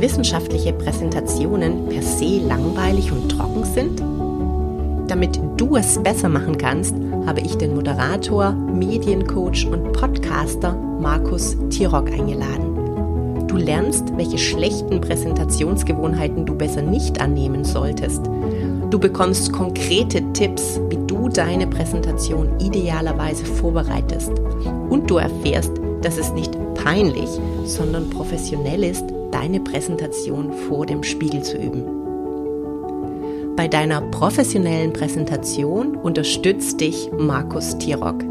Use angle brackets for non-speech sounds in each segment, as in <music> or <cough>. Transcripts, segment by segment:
Wissenschaftliche Präsentationen per se langweilig und trocken sind? Damit du es besser machen kannst, habe ich den Moderator, Mediencoach und Podcaster Markus Tirock eingeladen. Du lernst, welche schlechten Präsentationsgewohnheiten du besser nicht annehmen solltest. Du bekommst konkrete Tipps, wie du deine Präsentation idealerweise vorbereitest. Und du erfährst, dass es nicht peinlich, sondern professionell ist, deine Präsentation vor dem Spiegel zu üben. Bei deiner professionellen Präsentation unterstützt dich Markus Tirock.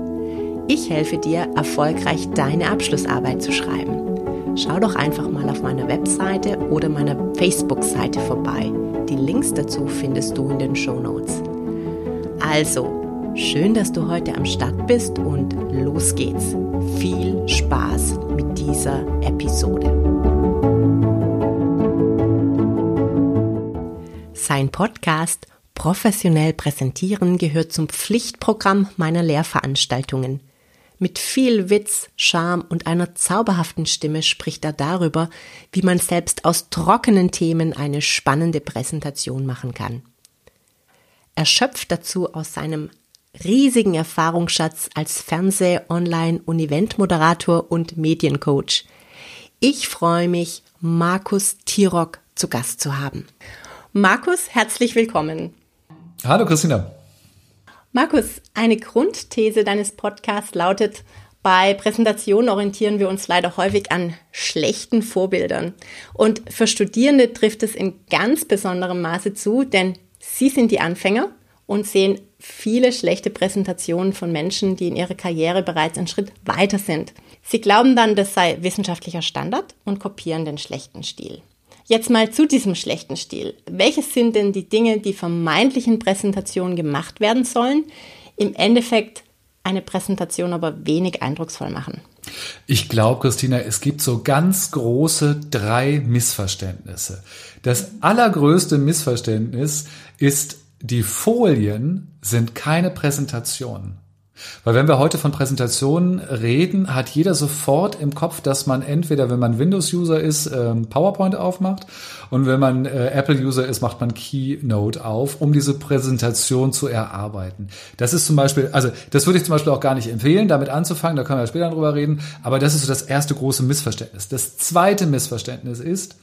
Ich helfe dir, erfolgreich deine Abschlussarbeit zu schreiben. Schau doch einfach mal auf meiner Webseite oder meiner Facebook-Seite vorbei. Die Links dazu findest du in den Show Notes. Also, schön, dass du heute am Start bist und los geht's. Viel Spaß mit dieser Episode. Sein Podcast Professionell präsentieren gehört zum Pflichtprogramm meiner Lehrveranstaltungen. Mit viel Witz, Charme und einer zauberhaften Stimme spricht er darüber, wie man selbst aus trockenen Themen eine spannende Präsentation machen kann. Er schöpft dazu aus seinem riesigen Erfahrungsschatz als Fernseh-, Online- und Eventmoderator und Mediencoach. Ich freue mich, Markus Tirock zu Gast zu haben. Markus, herzlich willkommen. Hallo Christina. Markus, eine Grundthese deines Podcasts lautet, bei Präsentationen orientieren wir uns leider häufig an schlechten Vorbildern. Und für Studierende trifft es in ganz besonderem Maße zu, denn sie sind die Anfänger und sehen viele schlechte Präsentationen von Menschen, die in ihrer Karriere bereits einen Schritt weiter sind. Sie glauben dann, das sei wissenschaftlicher Standard und kopieren den schlechten Stil. Jetzt mal zu diesem schlechten Stil. Welches sind denn die Dinge, die vermeintlichen Präsentationen gemacht werden sollen, im Endeffekt eine Präsentation aber wenig eindrucksvoll machen? Ich glaube, Christina, es gibt so ganz große drei Missverständnisse. Das allergrößte Missverständnis ist, die Folien sind keine Präsentationen. Weil wenn wir heute von Präsentationen reden, hat jeder sofort im Kopf, dass man entweder, wenn man Windows-User ist, ähm, PowerPoint aufmacht und wenn man äh, Apple-User ist, macht man Keynote auf, um diese Präsentation zu erarbeiten. Das ist zum Beispiel, also das würde ich zum Beispiel auch gar nicht empfehlen, damit anzufangen, da können wir später drüber reden, aber das ist so das erste große Missverständnis. Das zweite Missverständnis ist,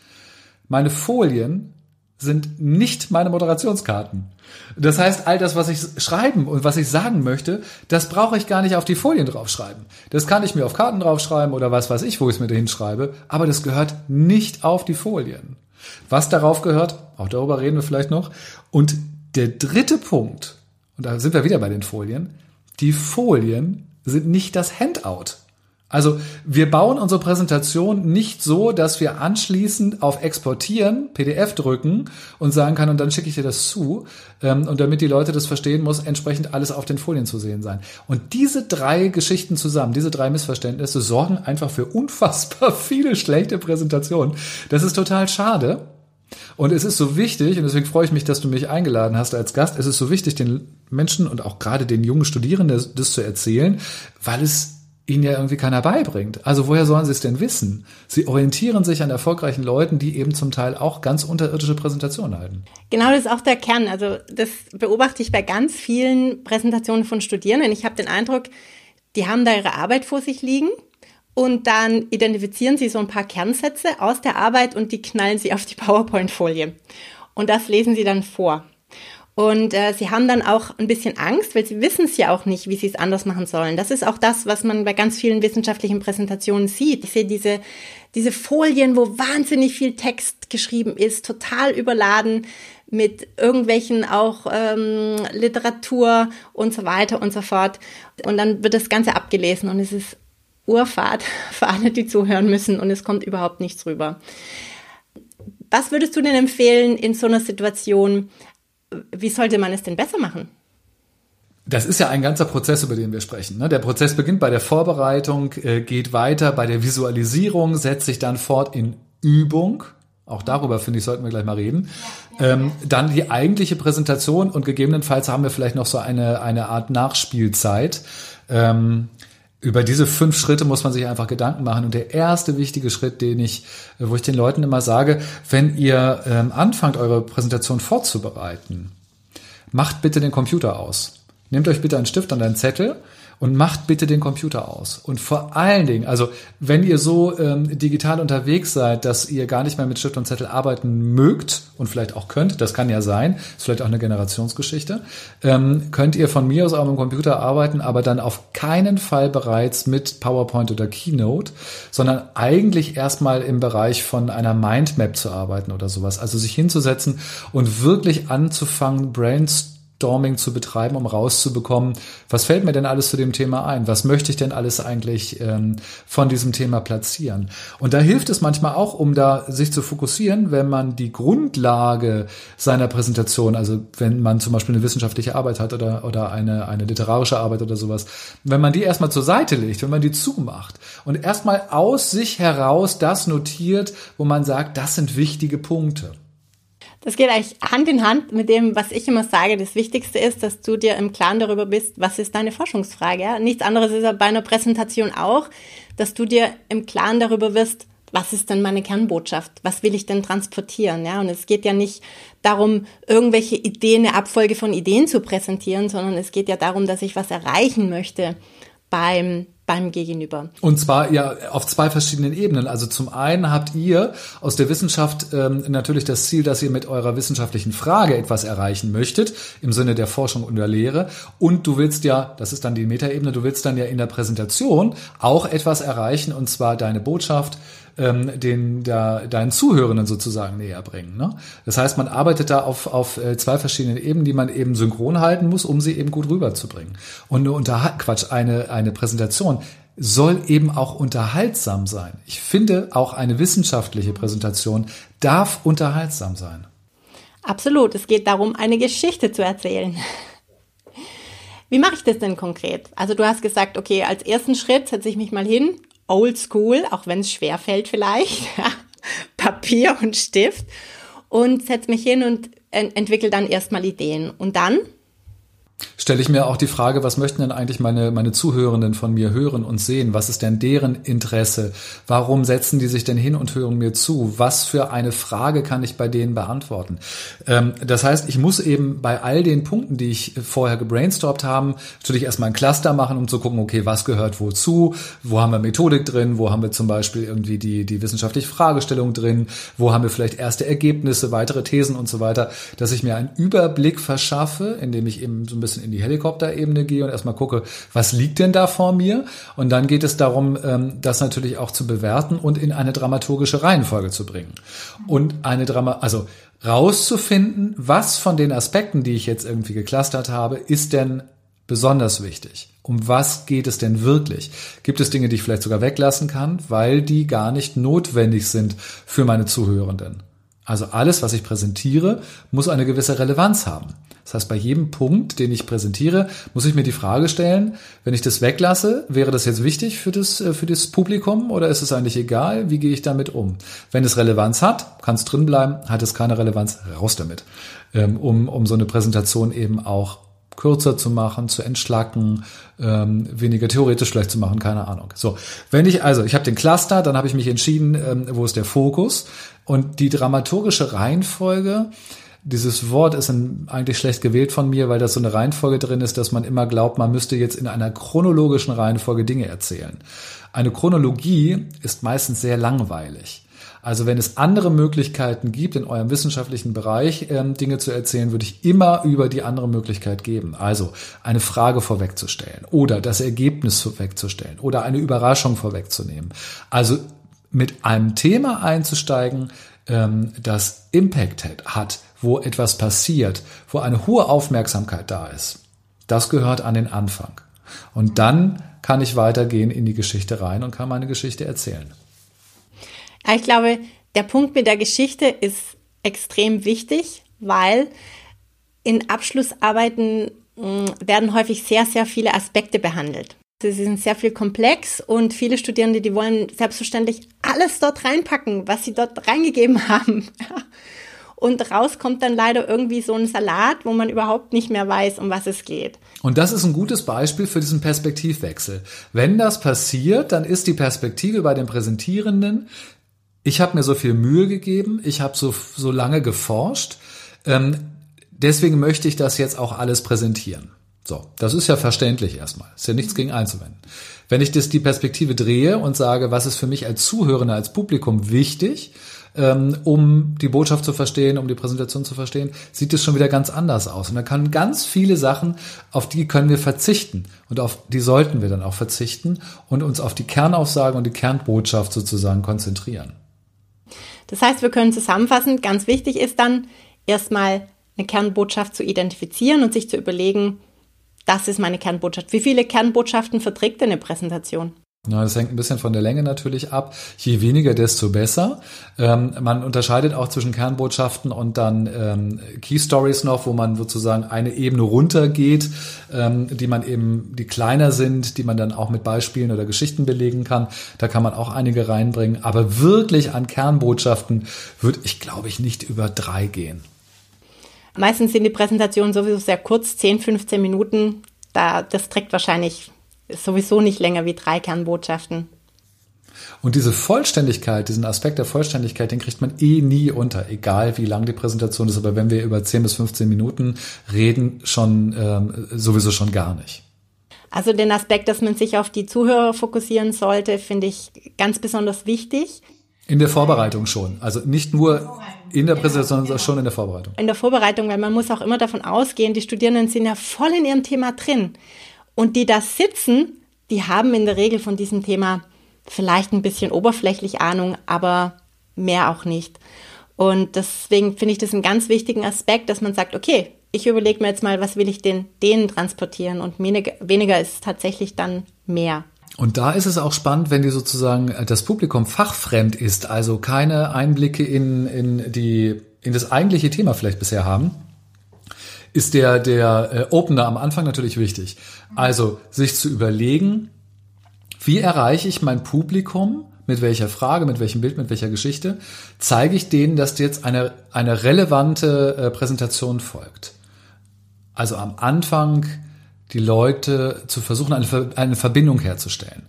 meine Folien sind nicht meine Moderationskarten. Das heißt, all das, was ich schreiben und was ich sagen möchte, das brauche ich gar nicht auf die Folien draufschreiben. Das kann ich mir auf Karten draufschreiben oder was weiß ich, wo ich es mir dahin schreibe, aber das gehört nicht auf die Folien. Was darauf gehört, auch darüber reden wir vielleicht noch. Und der dritte Punkt, und da sind wir wieder bei den Folien, die Folien sind nicht das Handout. Also wir bauen unsere Präsentation nicht so, dass wir anschließend auf Exportieren, PDF drücken und sagen kann, und dann schicke ich dir das zu. Ähm, und damit die Leute das verstehen, muss entsprechend alles auf den Folien zu sehen sein. Und diese drei Geschichten zusammen, diese drei Missverständnisse sorgen einfach für unfassbar <laughs> viele schlechte Präsentationen. Das ist total schade. Und es ist so wichtig, und deswegen freue ich mich, dass du mich eingeladen hast als Gast, es ist so wichtig, den Menschen und auch gerade den jungen Studierenden das, das zu erzählen, weil es ihnen ja irgendwie keiner beibringt. Also woher sollen sie es denn wissen? Sie orientieren sich an erfolgreichen Leuten, die eben zum Teil auch ganz unterirdische Präsentationen halten. Genau, das ist auch der Kern. Also das beobachte ich bei ganz vielen Präsentationen von Studierenden. Ich habe den Eindruck, die haben da ihre Arbeit vor sich liegen und dann identifizieren sie so ein paar Kernsätze aus der Arbeit und die knallen sie auf die <laughs> PowerPoint-Folie. Und das lesen sie dann vor. Und äh, sie haben dann auch ein bisschen Angst, weil sie wissen es ja auch nicht, wie sie es anders machen sollen. Das ist auch das, was man bei ganz vielen wissenschaftlichen Präsentationen sieht. Ich sehe diese, diese Folien, wo wahnsinnig viel Text geschrieben ist, total überladen mit irgendwelchen auch ähm, Literatur und so weiter und so fort. Und dann wird das Ganze abgelesen und es ist Urfahrt <laughs> für alle, die zuhören müssen und es kommt überhaupt nichts rüber. Was würdest du denn empfehlen in so einer Situation? Wie sollte man es denn besser machen? Das ist ja ein ganzer Prozess, über den wir sprechen. Ne? Der Prozess beginnt bei der Vorbereitung, äh, geht weiter bei der Visualisierung, setzt sich dann fort in Übung. Auch darüber, finde ich, sollten wir gleich mal reden. Ähm, dann die eigentliche Präsentation und gegebenenfalls haben wir vielleicht noch so eine, eine Art Nachspielzeit. Ähm, über diese fünf Schritte muss man sich einfach Gedanken machen. Und der erste wichtige Schritt, den ich, wo ich den Leuten immer sage, wenn ihr ähm, anfangt, eure Präsentation vorzubereiten, macht bitte den Computer aus. Nehmt euch bitte einen Stift und einen Zettel und macht bitte den Computer aus. Und vor allen Dingen, also wenn ihr so ähm, digital unterwegs seid, dass ihr gar nicht mehr mit Stift und Zettel arbeiten mögt und vielleicht auch könnt, das kann ja sein, ist vielleicht auch eine Generationsgeschichte, ähm, könnt ihr von mir aus eurem Computer arbeiten, aber dann auf keinen Fall bereits mit PowerPoint oder Keynote, sondern eigentlich erstmal im Bereich von einer Mindmap zu arbeiten oder sowas. Also sich hinzusetzen und wirklich anzufangen, brainstorming Brainstorming zu betreiben, um rauszubekommen, was fällt mir denn alles zu dem Thema ein? Was möchte ich denn alles eigentlich ähm, von diesem Thema platzieren? Und da hilft es manchmal auch, um da sich zu fokussieren, wenn man die Grundlage seiner Präsentation, also wenn man zum Beispiel eine wissenschaftliche Arbeit hat oder, oder eine, eine literarische Arbeit oder sowas, wenn man die erstmal zur Seite legt, wenn man die zumacht und erstmal aus sich heraus das notiert, wo man sagt, das sind wichtige Punkte. Das geht eigentlich Hand in Hand mit dem, was ich immer sage. Das Wichtigste ist, dass du dir im Klaren darüber bist, was ist deine Forschungsfrage. Nichts anderes ist bei einer Präsentation auch, dass du dir im Klaren darüber wirst, was ist denn meine Kernbotschaft? Was will ich denn transportieren? Ja, und es geht ja nicht darum, irgendwelche Ideen, eine Abfolge von Ideen zu präsentieren, sondern es geht ja darum, dass ich was erreichen möchte beim beim Gegenüber. Und zwar ja auf zwei verschiedenen Ebenen. Also zum einen habt ihr aus der Wissenschaft ähm, natürlich das Ziel, dass ihr mit eurer wissenschaftlichen Frage etwas erreichen möchtet, im Sinne der Forschung und der Lehre. Und du willst ja, das ist dann die Metaebene, du willst dann ja in der Präsentation auch etwas erreichen, und zwar deine Botschaft, ähm, den der, deinen Zuhörenden sozusagen näher bringen. Ne? Das heißt, man arbeitet da auf, auf äh, zwei verschiedenen Ebenen, die man eben synchron halten muss, um sie eben gut rüberzubringen. Und eine Unterhalt Quatsch, eine, eine Präsentation soll eben auch unterhaltsam sein. Ich finde, auch eine wissenschaftliche Präsentation darf unterhaltsam sein. Absolut. Es geht darum, eine Geschichte zu erzählen. Wie mache ich das denn konkret? Also du hast gesagt, okay, als ersten Schritt setze ich mich mal hin old school, auch wenn es schwer fällt vielleicht, <laughs> Papier und Stift und setze mich hin und entwickle dann erstmal Ideen. Und dann stelle ich mir auch die Frage, was möchten denn eigentlich meine, meine Zuhörenden von mir hören und sehen? Was ist denn deren Interesse? Warum setzen die sich denn hin und hören mir zu? Was für eine Frage kann ich bei denen beantworten? Ähm, das heißt, ich muss eben bei all den Punkten, die ich vorher gebrainstormt haben, natürlich erstmal ein Cluster machen, um zu gucken, okay, was gehört wozu? Wo haben wir Methodik drin? Wo haben wir zum Beispiel irgendwie die, die wissenschaftliche Fragestellung drin? Wo haben wir vielleicht erste Ergebnisse, weitere Thesen und so weiter? Dass ich mir einen Überblick verschaffe, indem ich eben so ein bisschen in die Helikopterebene gehe und erstmal gucke, was liegt denn da vor mir? Und dann geht es darum, ähm, das natürlich auch zu bewerten und in eine dramaturgische Reihenfolge zu bringen. Und eine Drama, also rauszufinden, was von den Aspekten, die ich jetzt irgendwie geklustert habe, ist denn besonders wichtig? Um was geht es denn wirklich? Gibt es Dinge, die ich vielleicht sogar weglassen kann, weil die gar nicht notwendig sind für meine Zuhörenden? Also alles, was ich präsentiere, muss eine gewisse Relevanz haben. Das heißt, bei jedem Punkt, den ich präsentiere, muss ich mir die Frage stellen, wenn ich das weglasse, wäre das jetzt wichtig für das, äh, für das Publikum oder ist es eigentlich egal? Wie gehe ich damit um? Wenn es Relevanz hat, kann es drin bleiben. Hat es keine Relevanz, raus damit. Ähm, um, um so eine Präsentation eben auch kürzer zu machen, zu entschlacken, ähm, weniger theoretisch vielleicht zu machen, keine Ahnung. So, wenn ich also, ich habe den Cluster, dann habe ich mich entschieden, ähm, wo ist der Fokus und die dramaturgische Reihenfolge. Dieses Wort ist eigentlich schlecht gewählt von mir, weil das so eine Reihenfolge drin ist, dass man immer glaubt, man müsste jetzt in einer chronologischen Reihenfolge Dinge erzählen. Eine Chronologie ist meistens sehr langweilig. Also wenn es andere Möglichkeiten gibt, in eurem wissenschaftlichen Bereich ähm, Dinge zu erzählen, würde ich immer über die andere Möglichkeit geben. Also eine Frage vorwegzustellen oder das Ergebnis vorwegzustellen oder eine Überraschung vorwegzunehmen. Also mit einem Thema einzusteigen, ähm, das Impact hat, wo etwas passiert, wo eine hohe Aufmerksamkeit da ist. Das gehört an den Anfang. Und dann kann ich weitergehen in die Geschichte rein und kann meine Geschichte erzählen. Ich glaube, der Punkt mit der Geschichte ist extrem wichtig, weil in Abschlussarbeiten mm, werden häufig sehr, sehr viele Aspekte behandelt. Sie sind sehr viel komplex und viele Studierende, die wollen selbstverständlich alles dort reinpacken, was sie dort reingegeben <laughs> haben. Und raus kommt dann leider irgendwie so ein Salat, wo man überhaupt nicht mehr weiß, um was es geht. Und das ist ein gutes Beispiel für diesen Perspektivwechsel. Wenn das passiert, dann ist die Perspektive bei den Präsentierenden, ich habe mir so viel Mühe gegeben, ich habe so, so lange geforscht, ähm, deswegen möchte ich das jetzt auch alles präsentieren. So, das ist ja verständlich erstmal. Ist ja nichts gegen einzuwenden. Wenn ich das die Perspektive drehe und sage, was ist für mich als Zuhörender, als Publikum wichtig, ähm, um die Botschaft zu verstehen, um die Präsentation zu verstehen, sieht es schon wieder ganz anders aus. Und da kann ganz viele Sachen, auf die können wir verzichten. Und auf die sollten wir dann auch verzichten und uns auf die Kernaussagen und die Kernbotschaft sozusagen konzentrieren. Das heißt, wir können zusammenfassen, ganz wichtig ist dann erstmal eine Kernbotschaft zu identifizieren und sich zu überlegen, das ist meine Kernbotschaft. Wie viele Kernbotschaften verträgt eine Präsentation? Ja, das hängt ein bisschen von der Länge natürlich ab. Je weniger, desto besser. Ähm, man unterscheidet auch zwischen Kernbotschaften und dann ähm, Key Stories noch, wo man sozusagen eine Ebene runtergeht, ähm, die man eben, die kleiner sind, die man dann auch mit Beispielen oder Geschichten belegen kann. Da kann man auch einige reinbringen. Aber wirklich an Kernbotschaften würde ich, glaube ich, nicht über drei gehen. Meistens sind die Präsentationen sowieso sehr kurz, 10, 15 Minuten. Da, das trägt wahrscheinlich sowieso nicht länger wie drei Kernbotschaften. Und diese Vollständigkeit, diesen Aspekt der Vollständigkeit, den kriegt man eh nie unter, egal wie lang die Präsentation ist. Aber wenn wir über 10 bis 15 Minuten reden, schon ähm, sowieso schon gar nicht. Also den Aspekt, dass man sich auf die Zuhörer fokussieren sollte, finde ich ganz besonders wichtig. In der Vorbereitung schon. Also nicht nur in der Präsentation, sondern schon in der Vorbereitung. In der Vorbereitung, weil man muss auch immer davon ausgehen, die Studierenden sind ja voll in ihrem Thema drin. Und die da sitzen, die haben in der Regel von diesem Thema vielleicht ein bisschen oberflächlich Ahnung, aber mehr auch nicht. Und deswegen finde ich das einen ganz wichtigen Aspekt, dass man sagt, okay, ich überlege mir jetzt mal, was will ich denn denen transportieren und weniger, ist tatsächlich dann mehr. Und da ist es auch spannend, wenn die sozusagen äh, das Publikum fachfremd ist, also keine Einblicke in, in die in das eigentliche Thema vielleicht bisher haben, ist der der äh, Opener am Anfang natürlich wichtig. Also sich zu überlegen, wie erreiche ich mein Publikum? Mit welcher Frage, mit welchem Bild, mit welcher Geschichte zeige ich denen, dass jetzt eine, eine relevante äh, Präsentation folgt. Also am Anfang die Leute zu versuchen, eine, eine Verbindung herzustellen.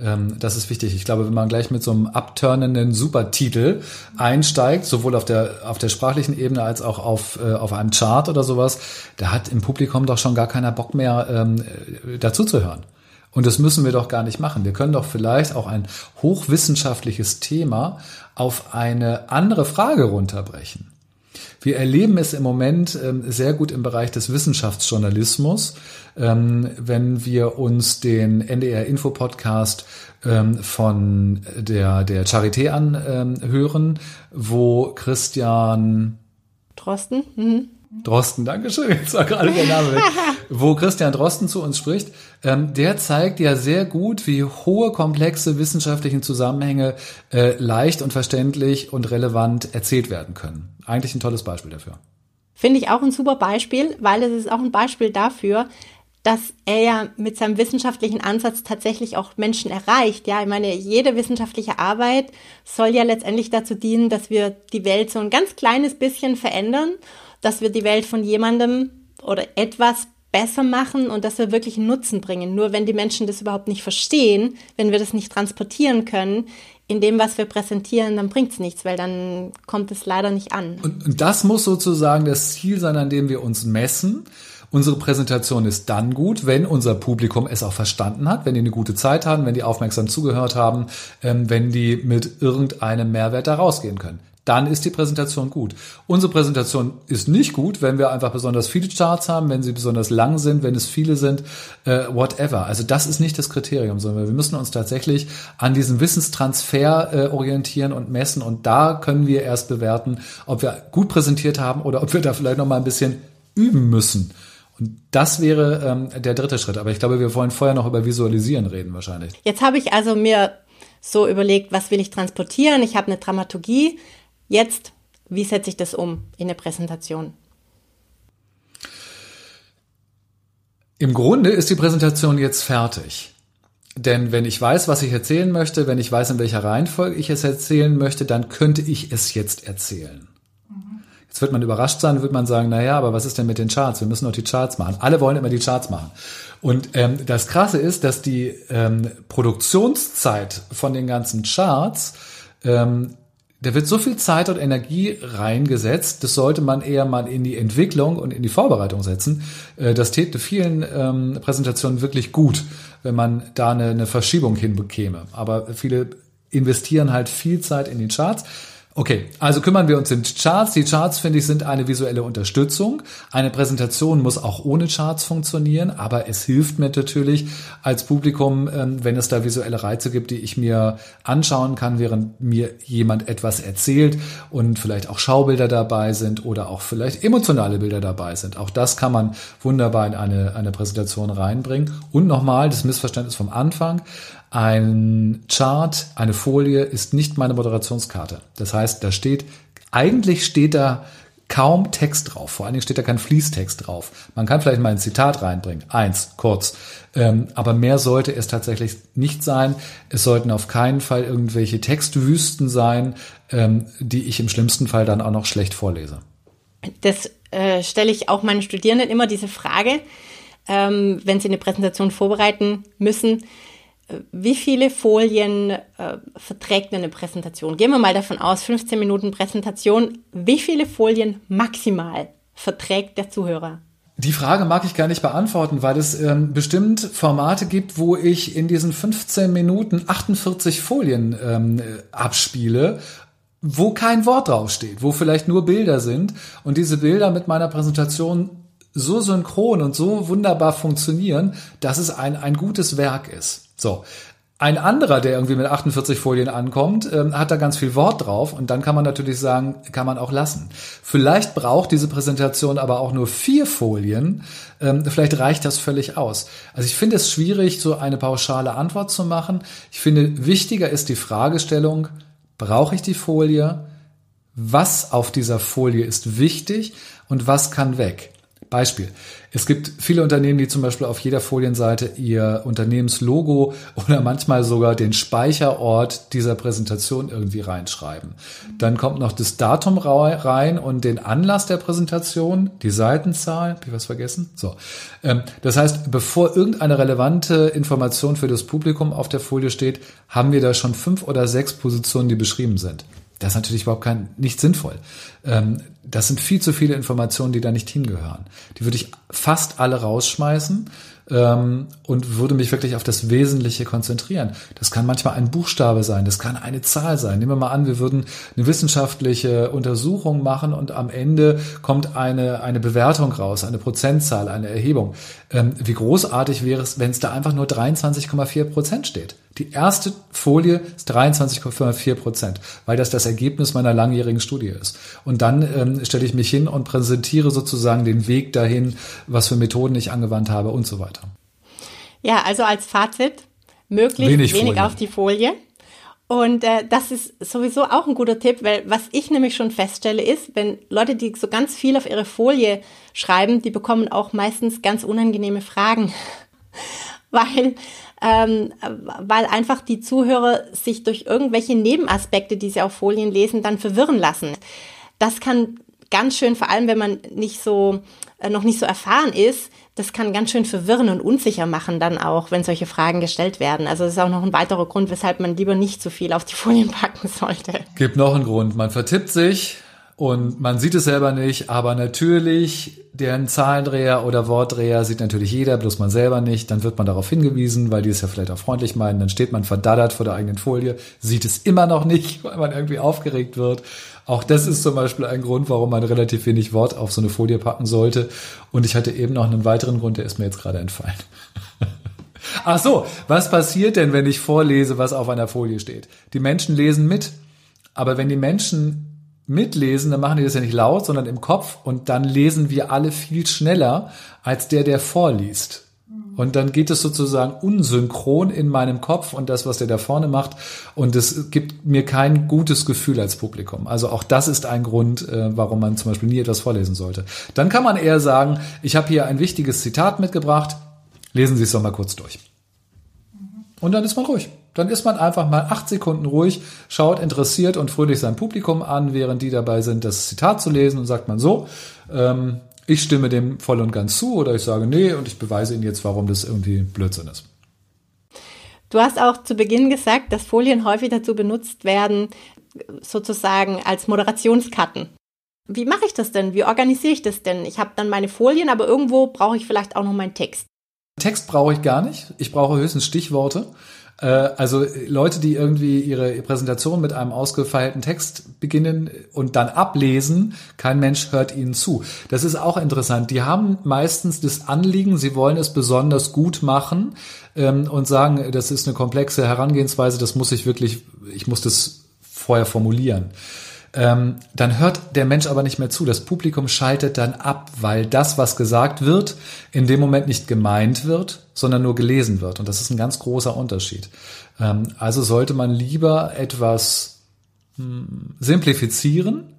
Ähm, das ist wichtig. Ich glaube, wenn man gleich mit so einem abturnenden Supertitel einsteigt, sowohl auf der, auf der sprachlichen Ebene als auch auf, äh, auf einem Chart oder sowas, da hat im Publikum doch schon gar keiner Bock mehr, ähm, dazu zu hören. Und das müssen wir doch gar nicht machen. Wir können doch vielleicht auch ein hochwissenschaftliches Thema auf eine andere Frage runterbrechen. Wir erleben es im Moment ähm, sehr gut im Bereich des Wissenschaftsjournalismus, ähm, wenn wir uns den NDR Info Podcast ähm, von der, der Charité anhören, wo Christian Drosten, mhm. Drosten, Dankeschön, jetzt war gerade der Name weg, <laughs> wo Christian Drosten zu uns spricht, ähm, der zeigt ja sehr gut, wie hohe, komplexe wissenschaftlichen Zusammenhänge äh, leicht und verständlich und relevant erzählt werden können. Eigentlich ein tolles Beispiel dafür. Finde ich auch ein super Beispiel, weil es ist auch ein Beispiel dafür, dass er ja mit seinem wissenschaftlichen Ansatz tatsächlich auch Menschen erreicht. Ja, ich meine, jede wissenschaftliche Arbeit soll ja letztendlich dazu dienen, dass wir die Welt so ein ganz kleines bisschen verändern dass wir die Welt von jemandem oder etwas besser machen und dass wir wirklich Nutzen bringen. Nur wenn die Menschen das überhaupt nicht verstehen, wenn wir das nicht transportieren können, in dem, was wir präsentieren, dann bringt es nichts, weil dann kommt es leider nicht an. Und, und das muss sozusagen das Ziel sein, an dem wir uns messen. Unsere Präsentation ist dann gut, wenn unser Publikum es auch verstanden hat, wenn die eine gute Zeit haben, wenn die aufmerksam zugehört haben, ähm, wenn die mit irgendeinem Mehrwert da rausgehen können dann ist die Präsentation gut. Unsere Präsentation ist nicht gut, wenn wir einfach besonders viele Charts haben, wenn sie besonders lang sind, wenn es viele sind, äh, whatever. Also das ist nicht das Kriterium, sondern wir müssen uns tatsächlich an diesem Wissenstransfer äh, orientieren und messen und da können wir erst bewerten, ob wir gut präsentiert haben oder ob wir da vielleicht noch mal ein bisschen üben müssen. Und das wäre ähm, der dritte Schritt. Aber ich glaube, wir wollen vorher noch über Visualisieren reden wahrscheinlich. Jetzt habe ich also mir so überlegt, was will ich transportieren? Ich habe eine Dramaturgie. Jetzt, wie setze ich das um in eine Präsentation? Im Grunde ist die Präsentation jetzt fertig. Denn wenn ich weiß, was ich erzählen möchte, wenn ich weiß, in welcher Reihenfolge ich es erzählen möchte, dann könnte ich es jetzt erzählen. Jetzt wird man überrascht sein, wird man sagen, na ja, aber was ist denn mit den Charts? Wir müssen doch die Charts machen. Alle wollen immer die Charts machen. Und ähm, das Krasse ist, dass die ähm, Produktionszeit von den ganzen Charts, ähm, da wird so viel Zeit und Energie reingesetzt, das sollte man eher mal in die Entwicklung und in die Vorbereitung setzen. Äh, das täte vielen ähm, Präsentationen wirklich gut, wenn man da eine, eine Verschiebung hinbekäme. Aber viele investieren halt viel Zeit in die Charts. Okay, also kümmern wir uns um Charts. Die Charts, finde ich, sind eine visuelle Unterstützung. Eine Präsentation muss auch ohne Charts funktionieren, aber es hilft mir natürlich als Publikum, ähm, wenn es da visuelle Reize gibt, die ich mir anschauen kann, während mir jemand etwas erzählt und vielleicht auch Schaubilder dabei sind oder auch vielleicht emotionale Bilder dabei sind. Auch das kann man wunderbar in eine, eine Präsentation reinbringen. Und nochmal das Missverständnis vom Anfang. Ein Chart, eine Folie ist nicht meine Moderationskarte. Das heißt, da steht, eigentlich steht da kaum Text drauf. Vor allen Dingen steht da kein Fließtext drauf. Man kann vielleicht mal ein Zitat reinbringen. Eins, kurz. Ähm, aber mehr sollte es tatsächlich nicht sein. Es sollten auf keinen Fall irgendwelche Textwüsten sein, ähm, die ich im schlimmsten Fall dann auch noch schlecht vorlese. Das äh, stelle ich auch meinen Studierenden immer diese Frage, ähm, wenn sie eine Präsentation vorbereiten müssen wie viele Folien äh, verträgt eine Präsentation? Gehen wir mal davon aus, 15 Minuten Präsentation. Wie viele Folien maximal verträgt der Zuhörer? Die Frage mag ich gar nicht beantworten, weil es ähm, bestimmt Formate gibt, wo ich in diesen 15 Minuten 48 Folien ähm, abspiele, wo kein Wort draufsteht, wo vielleicht nur Bilder sind und diese Bilder mit meiner Präsentation so synchron und so wunderbar funktionieren, dass es ein, ein gutes Werk ist. So. Ein anderer, der irgendwie mit 48 Folien ankommt, ähm, hat da ganz viel Wort drauf und dann kann man natürlich sagen, kann man auch lassen. Vielleicht braucht diese Präsentation aber auch nur vier Folien. Ähm, vielleicht reicht das völlig aus. Also ich finde es schwierig, so eine pauschale Antwort zu machen. Ich finde, wichtiger ist die Fragestellung, brauche ich die Folie? Was auf dieser Folie ist wichtig und was kann weg? Beispiel. Es gibt viele Unternehmen, die zum Beispiel auf jeder Folienseite ihr Unternehmenslogo oder manchmal sogar den Speicherort dieser Präsentation irgendwie reinschreiben. Dann kommt noch das Datum rein und den Anlass der Präsentation, die Seitenzahl. Hab ich was vergessen? So. Ähm, das heißt, bevor irgendeine relevante Information für das Publikum auf der Folie steht, haben wir da schon fünf oder sechs Positionen, die beschrieben sind. Das ist natürlich überhaupt kein, nicht sinnvoll. Ähm, das sind viel zu viele Informationen, die da nicht hingehören. Die würde ich fast alle rausschmeißen ähm, und würde mich wirklich auf das Wesentliche konzentrieren. Das kann manchmal ein Buchstabe sein, das kann eine Zahl sein. Nehmen wir mal an, wir würden eine wissenschaftliche Untersuchung machen und am Ende kommt eine, eine Bewertung raus, eine Prozentzahl, eine Erhebung. Ähm, wie großartig wäre es, wenn es da einfach nur 23,4 Prozent steht? Die erste Folie ist 23,4 Prozent, weil das das Ergebnis meiner langjährigen Studie ist. Und dann ähm, stelle ich mich hin und präsentiere sozusagen den Weg dahin, was für Methoden ich angewandt habe und so weiter. Ja, also als Fazit, möglichst wenig, wenig auf die Folie. Und äh, das ist sowieso auch ein guter Tipp, weil was ich nämlich schon feststelle ist, wenn Leute, die so ganz viel auf ihre Folie schreiben, die bekommen auch meistens ganz unangenehme Fragen, <laughs> weil ähm, weil einfach die Zuhörer sich durch irgendwelche Nebenaspekte, die sie auf Folien lesen, dann verwirren lassen. Das kann ganz schön, vor allem wenn man nicht so äh, noch nicht so erfahren ist, das kann ganz schön verwirren und unsicher machen dann auch, wenn solche Fragen gestellt werden. Also das ist auch noch ein weiterer Grund, weshalb man lieber nicht zu viel auf die Folien <laughs> packen sollte. Gibt noch einen Grund. Man vertippt sich und man sieht es selber nicht, aber natürlich, deren Zahlendreher oder Wortdreher sieht natürlich jeder, bloß man selber nicht. Dann wird man darauf hingewiesen, weil die es ja vielleicht auch freundlich meinen. Dann steht man verdaddert vor der eigenen Folie, sieht es immer noch nicht, <laughs> weil man irgendwie aufgeregt wird. Auch das ist zum Beispiel ein Grund, warum man relativ wenig Wort auf so eine Folie packen sollte. Und ich hatte eben noch einen weiteren Grund, der ist mir jetzt gerade entfallen. <laughs> Ach so, was passiert denn, wenn ich vorlese, was auf einer Folie steht? Die Menschen lesen mit. Aber wenn die Menschen mitlesen, dann machen die das ja nicht laut, sondern im Kopf und dann lesen wir alle viel schneller als der, der vorliest. Und dann geht es sozusagen unsynchron in meinem Kopf und das, was der da vorne macht. Und es gibt mir kein gutes Gefühl als Publikum. Also auch das ist ein Grund, äh, warum man zum Beispiel nie etwas vorlesen sollte. Dann kann man eher sagen, ich habe hier ein wichtiges Zitat mitgebracht. Lesen Sie es doch mal kurz durch. Und dann ist man ruhig. Dann ist man einfach mal acht Sekunden ruhig, schaut interessiert und fröhlich sein Publikum an, während die dabei sind, das Zitat zu lesen und sagt man so, ähm, ich stimme dem voll und ganz zu oder ich sage nee und ich beweise Ihnen jetzt, warum das irgendwie Blödsinn ist. Du hast auch zu Beginn gesagt, dass Folien häufig dazu benutzt werden, sozusagen als Moderationskarten. Wie mache ich das denn? Wie organisiere ich das denn? Ich habe dann meine Folien, aber irgendwo brauche ich vielleicht auch noch meinen Text. Text brauche ich gar nicht. Ich brauche höchstens Stichworte. Äh, also Leute, die irgendwie ihre Präsentation mit einem ausgefeilten Text beginnen und dann ablesen, kein Mensch hört ihnen zu. Das ist auch interessant. Die haben meistens das Anliegen, sie wollen es besonders gut machen ähm, und sagen, das ist eine komplexe Herangehensweise, das muss ich wirklich, ich muss das vorher formulieren ähm, dann hört der Mensch aber nicht mehr zu. Das Publikum schaltet dann ab, weil das, was gesagt wird, in dem Moment nicht gemeint wird, sondern nur gelesen wird. Und das ist ein ganz großer Unterschied. Ähm, also sollte man lieber etwas hm, simplifizieren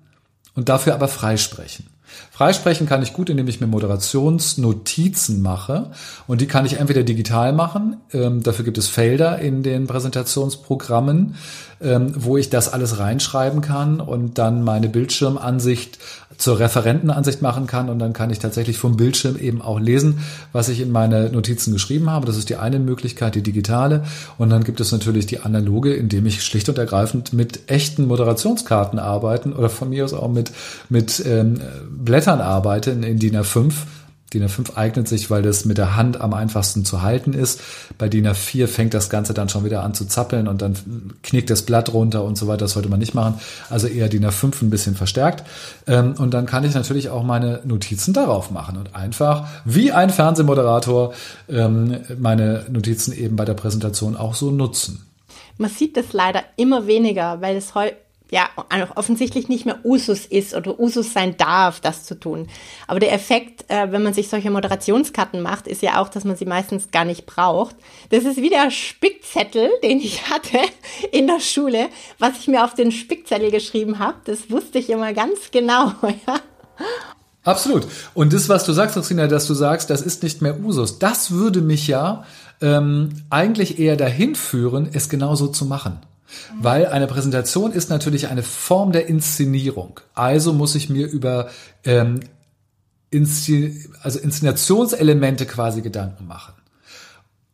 und dafür aber freisprechen. Freisprechen kann ich gut, indem ich mir Moderationsnotizen mache. Und die kann ich entweder digital machen. Ähm, dafür gibt es Felder in den Präsentationsprogrammen, ähm, wo ich das alles reinschreiben kann und dann meine Bildschirmansicht zur Referentenansicht machen kann. Und dann kann ich tatsächlich vom Bildschirm eben auch lesen, was ich in meine Notizen geschrieben habe. Das ist die eine Möglichkeit, die digitale. Und dann gibt es natürlich die analoge, indem ich schlicht und ergreifend mit echten Moderationskarten arbeiten oder von mir aus auch mit, mit ähm, Blättern arbeite in, in DIN A5 DIN A5 eignet sich, weil das mit der Hand am einfachsten zu halten ist. Bei DIN A4 fängt das Ganze dann schon wieder an zu zappeln und dann knickt das Blatt runter und so weiter. Das sollte man nicht machen. Also eher DIN A5 ein bisschen verstärkt. Ähm, und dann kann ich natürlich auch meine Notizen darauf machen und einfach wie ein Fernsehmoderator ähm, meine Notizen eben bei der Präsentation auch so nutzen. Man sieht das leider immer weniger, weil es ja, offensichtlich nicht mehr Usus ist oder Usus sein darf, das zu tun. Aber der Effekt, äh, wenn man sich solche Moderationskarten macht, ist ja auch, dass man sie meistens gar nicht braucht. Das ist wie der Spickzettel, <laughs> den ich hatte in der Schule, was ich mir auf den Spickzettel geschrieben habe. Das wusste ich immer ganz genau. <laughs> Absolut. Und das, was du sagst, Christina, dass du sagst, das ist nicht mehr Usus, das würde mich ja ähm, eigentlich eher dahin führen, es genauso zu machen. Weil eine Präsentation ist natürlich eine Form der Inszenierung. Also muss ich mir über ähm, Inszen also Inszenationselemente quasi Gedanken machen.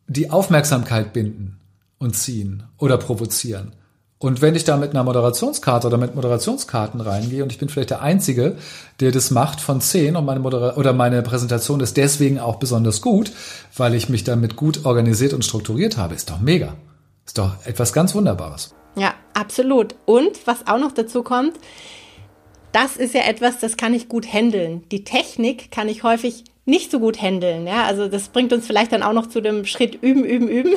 Die Aufmerksamkeit binden und ziehen oder provozieren. Und wenn ich da mit einer Moderationskarte oder mit Moderationskarten reingehe und ich bin vielleicht der Einzige, der das macht von zehn und meine Modera oder meine Präsentation ist deswegen auch besonders gut, weil ich mich damit gut organisiert und strukturiert habe, ist doch mega. Ist doch etwas ganz Wunderbares. Ja, absolut. Und was auch noch dazu kommt, das ist ja etwas, das kann ich gut handeln. Die Technik kann ich häufig nicht so gut handeln. Ja, also das bringt uns vielleicht dann auch noch zu dem Schritt üben, üben, üben.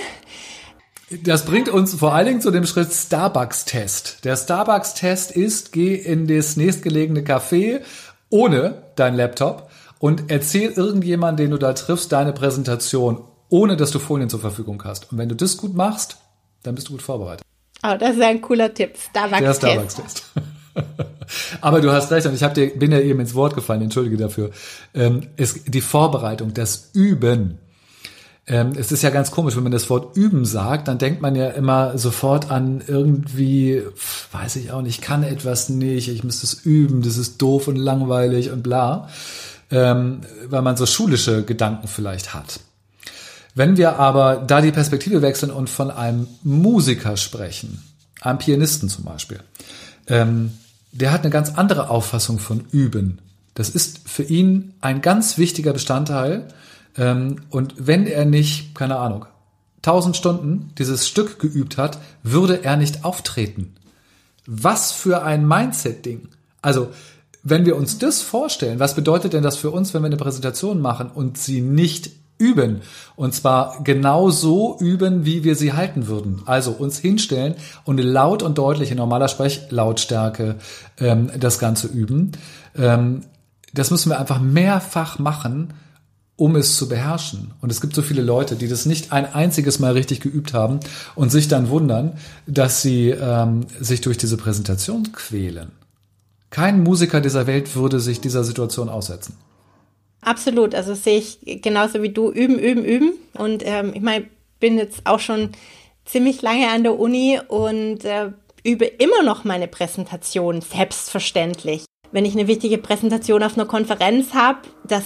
Das bringt uns vor allen Dingen zu dem Schritt Starbucks-Test. Der Starbucks-Test ist, geh in das nächstgelegene Café ohne dein Laptop und erzähl irgendjemand, den du da triffst, deine Präsentation, ohne dass du Folien zur Verfügung hast. Und wenn du das gut machst, dann bist du gut vorbereitet. Oh, das ist ein cooler Tipp. Starbucks-Test. Der Starbucks-Test. <laughs> Aber du hast recht und ich hab dir, bin ja eben ins Wort gefallen, entschuldige dafür. Ähm, es, die Vorbereitung, das Üben. Ähm, es ist ja ganz komisch, wenn man das Wort üben sagt, dann denkt man ja immer sofort an irgendwie, weiß ich auch nicht, kann etwas nicht, ich muss das üben, das ist doof und langweilig und bla, ähm, weil man so schulische Gedanken vielleicht hat. Wenn wir aber da die Perspektive wechseln und von einem Musiker sprechen, einem Pianisten zum Beispiel, ähm, der hat eine ganz andere Auffassung von Üben. Das ist für ihn ein ganz wichtiger Bestandteil. Ähm, und wenn er nicht, keine Ahnung, tausend Stunden dieses Stück geübt hat, würde er nicht auftreten. Was für ein Mindset-Ding. Also, wenn wir uns das vorstellen, was bedeutet denn das für uns, wenn wir eine Präsentation machen und sie nicht üben. Und zwar genau so üben, wie wir sie halten würden. Also uns hinstellen und laut und deutlich in normaler Sprechlautstärke ähm, das Ganze üben. Ähm, das müssen wir einfach mehrfach machen, um es zu beherrschen. Und es gibt so viele Leute, die das nicht ein einziges Mal richtig geübt haben und sich dann wundern, dass sie ähm, sich durch diese Präsentation quälen. Kein Musiker dieser Welt würde sich dieser Situation aussetzen. Absolut, also sehe ich genauso wie du, üben, üben, üben. Und ähm, ich meine, bin jetzt auch schon ziemlich lange an der Uni und äh, übe immer noch meine Präsentation, selbstverständlich. Wenn ich eine wichtige Präsentation auf einer Konferenz habe, das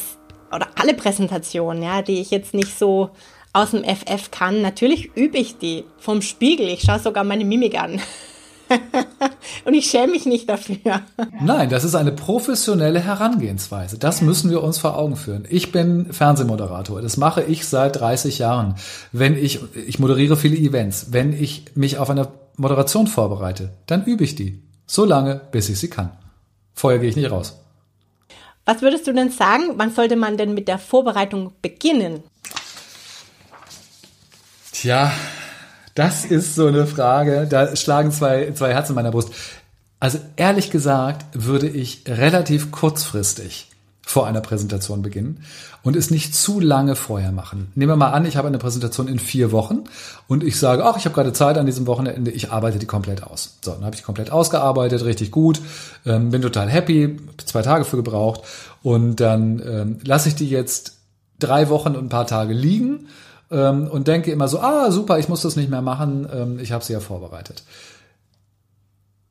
oder alle Präsentationen, ja, die ich jetzt nicht so aus dem FF kann, natürlich übe ich die vom Spiegel. Ich schaue sogar meine Mimik an. <laughs> Und ich schäme mich nicht dafür. Nein, das ist eine professionelle Herangehensweise. Das müssen wir uns vor Augen führen. Ich bin Fernsehmoderator. Das mache ich seit 30 Jahren. Wenn ich, ich moderiere viele Events. Wenn ich mich auf eine Moderation vorbereite, dann übe ich die. So lange, bis ich sie kann. Vorher gehe ich nicht raus. Was würdest du denn sagen, wann sollte man denn mit der Vorbereitung beginnen? Tja, das ist so eine Frage. Da schlagen zwei, zwei Herzen in meiner Brust. Also ehrlich gesagt würde ich relativ kurzfristig vor einer Präsentation beginnen und es nicht zu lange vorher machen. Nehmen wir mal an, ich habe eine Präsentation in vier Wochen und ich sage, ach, ich habe gerade Zeit an diesem Wochenende, ich arbeite die komplett aus. So, dann habe ich die komplett ausgearbeitet, richtig gut, ähm, bin total happy, zwei Tage für gebraucht und dann ähm, lasse ich die jetzt drei Wochen und ein paar Tage liegen ähm, und denke immer so, ah, super, ich muss das nicht mehr machen, ähm, ich habe sie ja vorbereitet.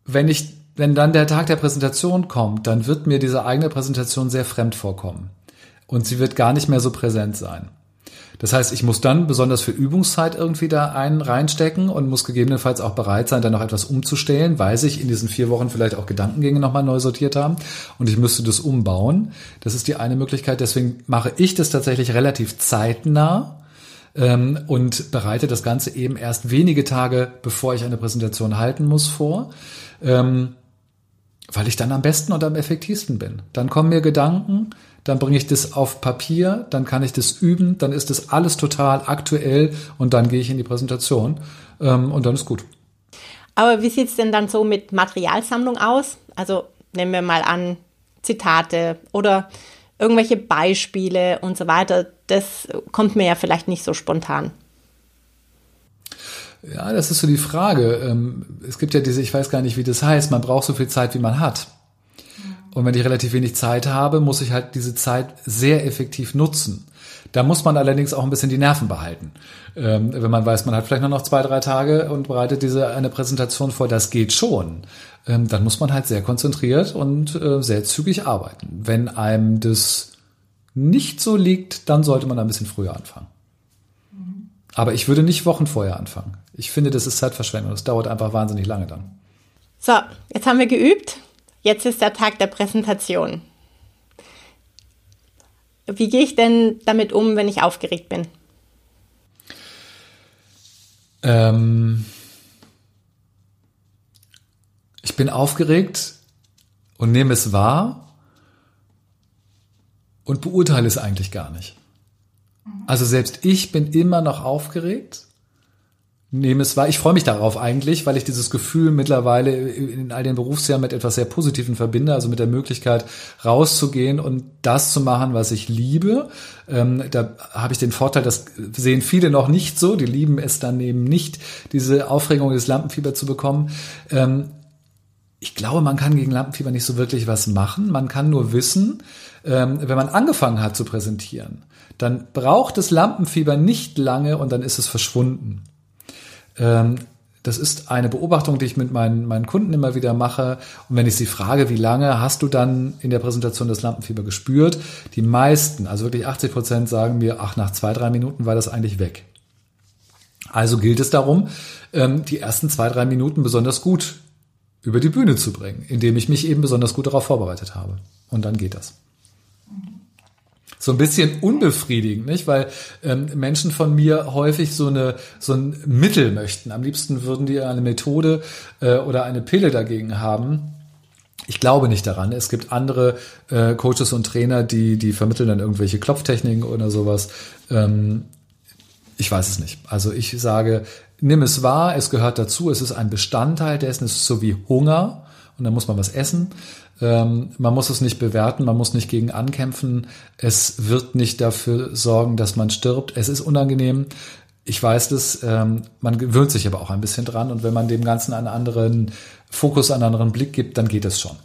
Wenn ich, wenn dann der Tag der Präsentation kommt, dann wird mir diese eigene Präsentation sehr fremd vorkommen. Und sie wird gar nicht mehr so präsent sein. Das heißt, ich muss dann besonders für Übungszeit irgendwie da einen reinstecken und muss gegebenenfalls auch bereit sein, dann noch etwas umzustellen, weil sich in diesen vier Wochen vielleicht auch Gedankengänge nochmal neu sortiert haben und ich müsste das umbauen. Das ist die eine Möglichkeit. Deswegen mache ich das tatsächlich relativ zeitnah ähm, und bereite das Ganze eben erst wenige Tage, bevor ich eine Präsentation halten muss, vor. Ähm, weil ich dann am besten und am effektivsten bin. Dann kommen mir Gedanken, dann bringe ich das auf Papier, dann kann ich das üben, dann ist das alles total aktuell und dann gehe ich in die Präsentation ähm, und dann ist gut. Aber wie sieht's denn dann so mit Materialsammlung aus? Also nehmen wir mal an Zitate oder irgendwelche Beispiele und so weiter, das kommt mir ja vielleicht nicht so spontan. Ja, das ist so die Frage. Ähm, es gibt ja diese, ich weiß gar nicht, wie das heißt, man braucht so viel Zeit, wie man hat. Und wenn ich relativ wenig Zeit habe, muss ich halt diese Zeit sehr effektiv nutzen. Da muss man allerdings auch ein bisschen die Nerven behalten. Ähm, wenn man weiß, man hat vielleicht nur noch zwei, drei Tage und bereitet diese eine Präsentation vor, das geht schon. Ähm, dann muss man halt sehr konzentriert und äh, sehr zügig arbeiten. Wenn einem das nicht so liegt, dann sollte man ein bisschen früher anfangen. Aber ich würde nicht Wochen vorher anfangen. Ich finde, das ist Zeitverschwendung. Das dauert einfach wahnsinnig lange dann. So, jetzt haben wir geübt. Jetzt ist der Tag der Präsentation. Wie gehe ich denn damit um, wenn ich aufgeregt bin? Ähm ich bin aufgeregt und nehme es wahr und beurteile es eigentlich gar nicht. Also selbst ich bin immer noch aufgeregt nehme es wahr. Ich freue mich darauf eigentlich, weil ich dieses Gefühl mittlerweile in all den Berufsjahren mit etwas sehr Positiven verbinde, also mit der Möglichkeit rauszugehen und das zu machen, was ich liebe. Ähm, da habe ich den Vorteil, das sehen viele noch nicht so, die lieben es dann eben nicht, diese Aufregung des Lampenfieber zu bekommen. Ähm, ich glaube, man kann gegen Lampenfieber nicht so wirklich was machen. Man kann nur wissen, ähm, wenn man angefangen hat zu präsentieren, dann braucht das Lampenfieber nicht lange und dann ist es verschwunden. Ähm, das ist eine Beobachtung, die ich mit meinen, meinen Kunden immer wieder mache. Und wenn ich sie frage, wie lange hast du dann in der Präsentation das Lampenfieber gespürt? Die meisten, also wirklich 80 Prozent sagen mir, ach, nach zwei, drei Minuten war das eigentlich weg. Also gilt es darum, ähm, die ersten zwei, drei Minuten besonders gut über die Bühne zu bringen, indem ich mich eben besonders gut darauf vorbereitet habe. Und dann geht das so ein bisschen unbefriedigend, nicht? Weil ähm, Menschen von mir häufig so eine so ein Mittel möchten. Am liebsten würden die eine Methode äh, oder eine Pille dagegen haben. Ich glaube nicht daran. Es gibt andere äh, Coaches und Trainer, die, die vermitteln dann irgendwelche Klopftechniken oder sowas. Ähm, ich weiß es nicht. Also ich sage, nimm es wahr, es gehört dazu, es ist ein Bestandteil dessen, es ist so wie Hunger und dann muss man was essen. Ähm, man muss es nicht bewerten, man muss nicht gegen ankämpfen. Es wird nicht dafür sorgen, dass man stirbt. Es ist unangenehm. Ich weiß das, ähm, man gewöhnt sich aber auch ein bisschen dran und wenn man dem Ganzen einen anderen Fokus, einen anderen Blick gibt, dann geht es schon.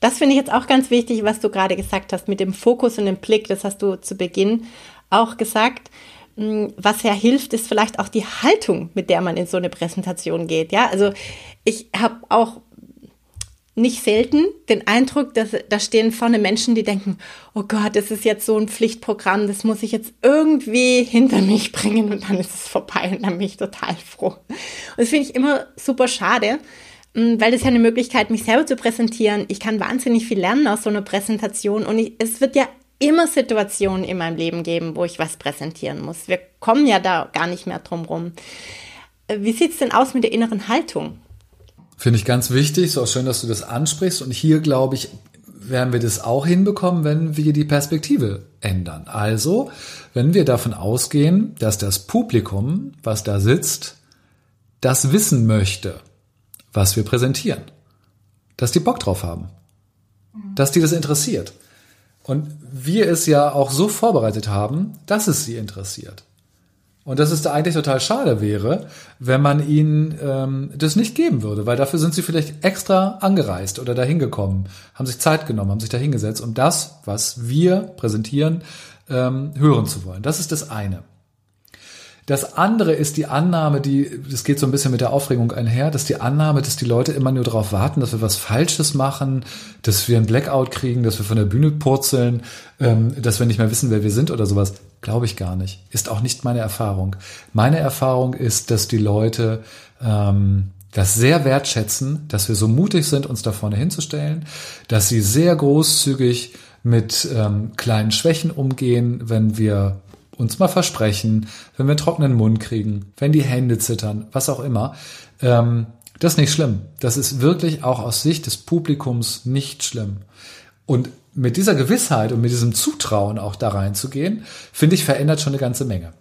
Das finde ich jetzt auch ganz wichtig, was du gerade gesagt hast mit dem Fokus und dem Blick. Das hast du zu Beginn auch gesagt. Hm, was ja hilft, ist vielleicht auch die Haltung, mit der man in so eine Präsentation geht. Ja, also ich habe auch nicht selten den Eindruck, dass da stehen vorne Menschen, die denken, oh Gott, das ist jetzt so ein Pflichtprogramm, das muss ich jetzt irgendwie hinter mich bringen und dann ist es vorbei und dann bin ich total froh. Und das finde ich immer super schade, hm, weil das ja eine Möglichkeit, mich selber zu präsentieren. Ich kann wahnsinnig viel lernen aus so einer Präsentation und ich, es wird ja immer Situationen in meinem Leben geben, wo ich was präsentieren muss. Wir kommen ja da gar nicht mehr drum rum. Äh, wie sieht es denn aus mit der inneren Haltung? Finde ich ganz wichtig. So schön, dass du das ansprichst. Und hier, glaube ich, werden wir das auch hinbekommen, wenn wir die Perspektive ändern. Also, wenn wir davon ausgehen, dass das Publikum, was da sitzt, das wissen möchte, was wir präsentieren. Dass die Bock drauf haben. Dass die das interessiert. Und wir es ja auch so vorbereitet haben, dass es sie interessiert. Und dass es da eigentlich total schade wäre, wenn man ihnen ähm, das nicht geben würde, weil dafür sind sie vielleicht extra angereist oder dahin gekommen, haben sich Zeit genommen, haben sich da hingesetzt, um das, was wir präsentieren, ähm, hören zu wollen. Das ist das eine. Das andere ist die Annahme, die, das geht so ein bisschen mit der Aufregung einher, dass die Annahme, dass die Leute immer nur darauf warten, dass wir was Falsches machen, dass wir einen Blackout kriegen, dass wir von der Bühne purzeln, ähm, dass wir nicht mehr wissen, wer wir sind oder sowas. Glaube ich gar nicht. Ist auch nicht meine Erfahrung. Meine Erfahrung ist, dass die Leute ähm, das sehr wertschätzen, dass wir so mutig sind, uns da vorne hinzustellen, dass sie sehr großzügig mit ähm, kleinen Schwächen umgehen, wenn wir uns mal versprechen, wenn wir trockenen Mund kriegen, wenn die Hände zittern, was auch immer. Ähm, das ist nicht schlimm. Das ist wirklich auch aus Sicht des Publikums nicht schlimm. Und mit dieser Gewissheit und mit diesem Zutrauen auch da reinzugehen, finde ich, verändert schon eine ganze Menge.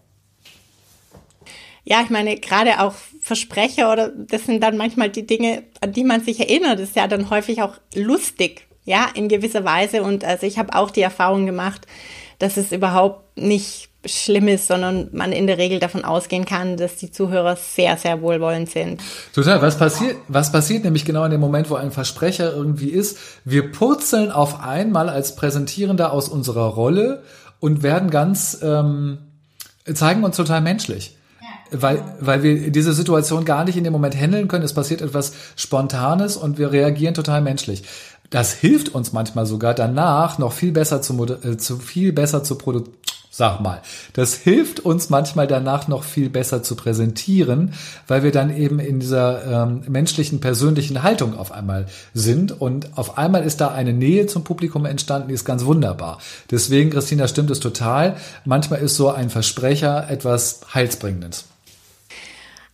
Ja, ich meine, gerade auch Versprecher oder das sind dann manchmal die Dinge, an die man sich erinnert, das ist ja dann häufig auch lustig, ja, in gewisser Weise. Und also ich habe auch die Erfahrung gemacht, dass es überhaupt nicht schlimm ist, sondern man in der Regel davon ausgehen kann, dass die Zuhörer sehr, sehr wohlwollend sind. Total. Was passiert, was passiert nämlich genau in dem Moment, wo ein Versprecher irgendwie ist? Wir purzeln auf einmal als Präsentierender aus unserer Rolle und werden ganz, ähm, zeigen uns total menschlich. Weil, weil wir diese Situation gar nicht in dem Moment handeln können. Es passiert etwas Spontanes und wir reagieren total menschlich. Das hilft uns manchmal sogar danach noch viel besser zu, äh, zu viel besser zu produzieren sag mal. Das hilft uns manchmal danach noch viel besser zu präsentieren, weil wir dann eben in dieser ähm, menschlichen, persönlichen Haltung auf einmal sind und auf einmal ist da eine Nähe zum Publikum entstanden, die ist ganz wunderbar. Deswegen, Christina, stimmt es total. Manchmal ist so ein Versprecher etwas Heilsbringendes.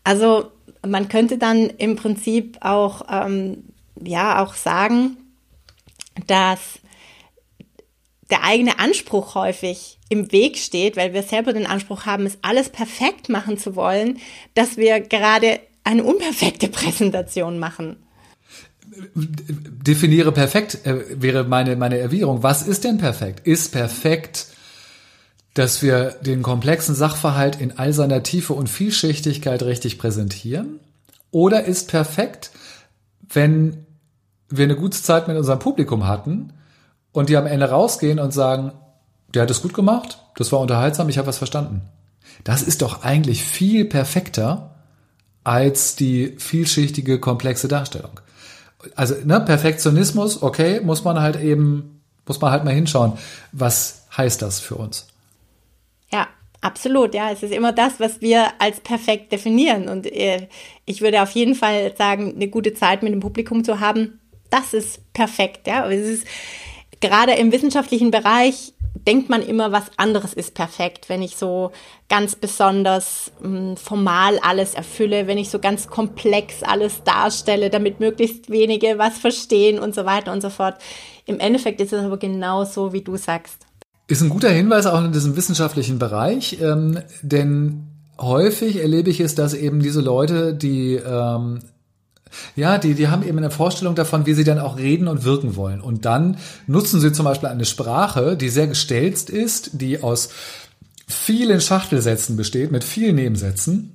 Also man könnte dann im Prinzip auch, ähm, ja, auch sagen, dass der eigene Anspruch häufig im Weg steht, weil wir selber den Anspruch haben, es alles perfekt machen zu wollen, dass wir gerade eine unperfekte <laughs> Präsentation machen. Definiere perfekt äh, wäre meine, meine Erwiderung. Was ist denn perfekt? Ist perfekt, dass wir den komplexen Sachverhalt in all seiner Tiefe und Vielschichtigkeit richtig präsentieren? Oder ist perfekt, wenn wir eine gute Zeit mit unserem Publikum hatten und die am Ende rausgehen und sagen, der hat es gut gemacht, das war unterhaltsam, ich habe was verstanden. Das ist doch eigentlich viel perfekter als die vielschichtige, komplexe Darstellung. Also ne, Perfektionismus, okay, muss man halt eben, muss man halt mal hinschauen, was heißt das für uns? Ja, absolut. Ja, es ist immer das, was wir als perfekt definieren. Und äh, ich würde auf jeden Fall sagen, eine gute Zeit mit dem Publikum zu haben, das ist perfekt. Ja, es ist gerade im wissenschaftlichen Bereich denkt man immer, was anderes ist perfekt. Wenn ich so ganz besonders mh, hm, formal alles erfülle, wenn ich so ganz komplex alles darstelle, damit möglichst wenige was verstehen und so weiter und so fort. Im Endeffekt ist es aber genau so, wie du sagst. Ist ein guter Hinweis auch in diesem wissenschaftlichen Bereich, ähm, denn häufig erlebe ich es, dass eben diese Leute, die ähm, ja, die, die haben eben eine Vorstellung davon, wie sie dann auch reden und wirken wollen. Und dann nutzen sie zum Beispiel eine Sprache, die sehr gestelzt ist, die aus vielen Schachtelsätzen besteht, mit vielen Nebensätzen,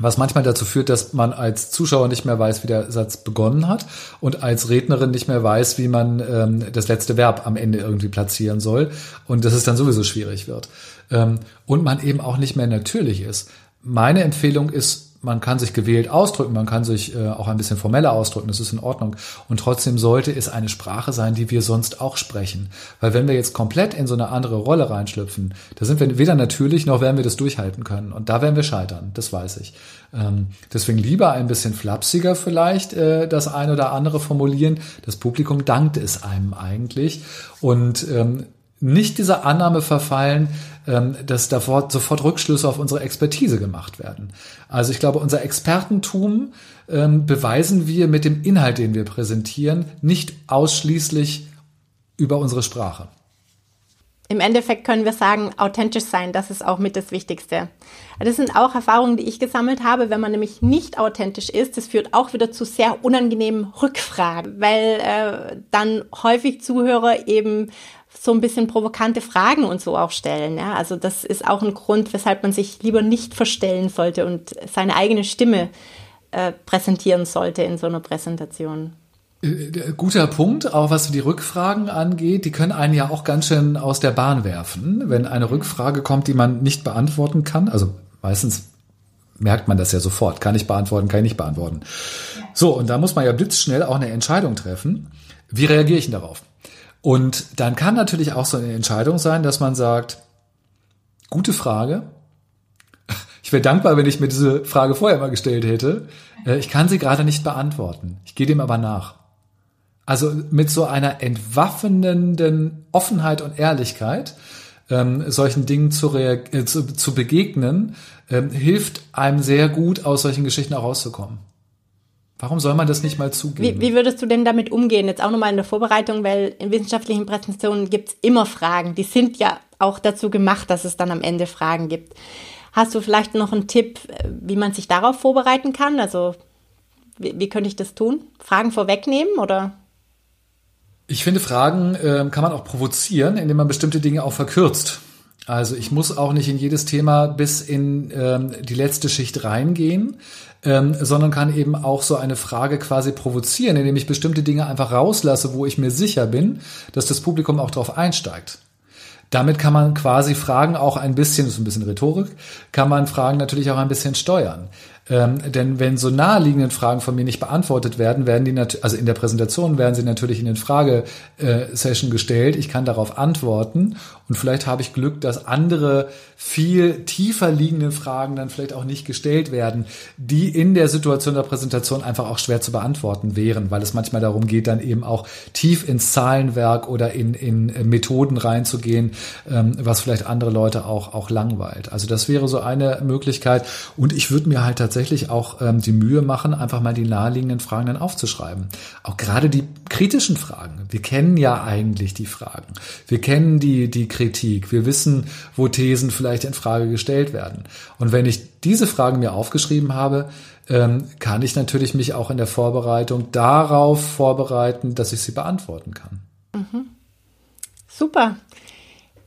was manchmal dazu führt, dass man als Zuschauer nicht mehr weiß, wie der Satz begonnen hat und als Rednerin nicht mehr weiß, wie man ähm, das letzte Verb am Ende irgendwie platzieren soll und dass es dann sowieso schwierig wird. Ähm, und man eben auch nicht mehr natürlich ist. Meine Empfehlung ist, man kann sich gewählt ausdrücken, man kann sich äh, auch ein bisschen formeller ausdrücken, das ist in Ordnung. Und trotzdem sollte es eine Sprache sein, die wir sonst auch sprechen. Weil wenn wir jetzt komplett in so eine andere Rolle reinschlüpfen, da sind wir weder natürlich noch werden wir das durchhalten können. Und da werden wir scheitern, das weiß ich. Ähm, deswegen lieber ein bisschen flapsiger vielleicht äh, das eine oder andere formulieren. Das Publikum dankt es einem eigentlich. Und ähm, nicht dieser Annahme verfallen, ähm, dass davor sofort Rückschlüsse auf unsere Expertise gemacht werden. Also ich glaube, unser Expertentum ähm, beweisen wir mit dem Inhalt, den wir präsentieren, nicht ausschließlich über unsere Sprache. Im Endeffekt können wir sagen, authentisch sein, das ist auch mit das Wichtigste. Das sind auch Erfahrungen, die ich gesammelt habe. Wenn man nämlich nicht authentisch ist, das führt auch wieder zu sehr unangenehmen Rückfragen, weil äh, dann häufig Zuhörer eben so ein bisschen provokante Fragen und so auch stellen. Ja? Also das ist auch ein Grund, weshalb man sich lieber nicht verstellen sollte und seine eigene Stimme äh, präsentieren sollte in so einer Präsentation. Äh, guter Punkt, auch was die Rückfragen angeht, die können einen ja auch ganz schön aus der Bahn werfen, wenn eine Rückfrage kommt, die man nicht beantworten kann. Also meistens merkt man das ja sofort, kann ich beantworten, kann ich nicht beantworten. So, und da muss man ja blitzschnell auch eine Entscheidung treffen. Wie reagiere ich denn darauf? Und dann kann natürlich auch so eine Entscheidung sein, dass man sagt, gute Frage. Ich wäre dankbar, wenn ich mir diese Frage vorher mal gestellt hätte. Äh, ich kann sie gerade nicht beantworten. Ich gehe dem aber nach. Also mit so einer entwaffnenden Offenheit und Ehrlichkeit ähm, solchen Dingen zu, äh, zu, zu begegnen, ähm, hilft einem sehr gut, aus solchen Geschichten auch rauszukommen. Warum soll man das nicht mal zugeben? Wie, wie würdest du denn damit umgehen? Jetzt auch nochmal in der Vorbereitung, weil in wissenschaftlichen Präsentationen gibt es immer Fragen. Die sind ja auch dazu gemacht, dass es dann am Ende Fragen gibt. Hast du vielleicht noch einen Tipp, wie man sich darauf vorbereiten kann? Also wie, wie könnte ich das tun? Fragen vorwegnehmen oder? Ich finde, Fragen äh, kann man auch provozieren, indem man bestimmte Dinge auch verkürzt. Also ich muss auch nicht in jedes Thema bis in ähm, die letzte Schicht reingehen, ähm, sondern kann eben auch so eine Frage quasi provozieren, indem ich bestimmte Dinge einfach rauslasse, wo ich mir sicher bin, dass das Publikum auch darauf einsteigt. Damit kann man quasi Fragen auch ein bisschen, das ist ein bisschen Rhetorik, kann man Fragen natürlich auch ein bisschen steuern. Ähm, denn wenn so naheliegenden Fragen von mir nicht beantwortet werden, werden die natürlich, also in der Präsentation werden sie natürlich in den Fragesession gestellt. Ich kann darauf antworten und vielleicht habe ich Glück, dass andere viel tiefer liegende Fragen dann vielleicht auch nicht gestellt werden, die in der Situation der Präsentation einfach auch schwer zu beantworten wären, weil es manchmal darum geht, dann eben auch tief ins Zahlenwerk oder in, in Methoden reinzugehen, ähm, was vielleicht andere Leute auch, auch langweilt. Also das wäre so eine Möglichkeit. Und ich würde mir halt tatsächlich auch ähm, die Mühe machen, einfach mal die naheliegenden Fragen dann aufzuschreiben. Auch gerade die kritischen Fragen. Wir kennen ja eigentlich die Fragen. Wir kennen die, die Kritik. Wir wissen, wo Thesen vielleicht in Frage gestellt werden. Und wenn ich diese Fragen mir aufgeschrieben habe, ähm, kann ich natürlich mich auch in der Vorbereitung darauf vorbereiten, dass ich sie beantworten kann. Mhm. Super.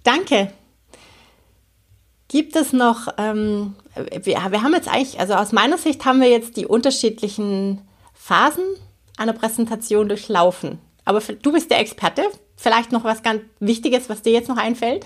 Danke. Gibt es noch, ähm, wir, wir haben jetzt eigentlich, also aus meiner Sicht haben wir jetzt die unterschiedlichen Phasen einer Präsentation durchlaufen. Aber du bist der Experte. Vielleicht noch was ganz Wichtiges, was dir jetzt noch einfällt?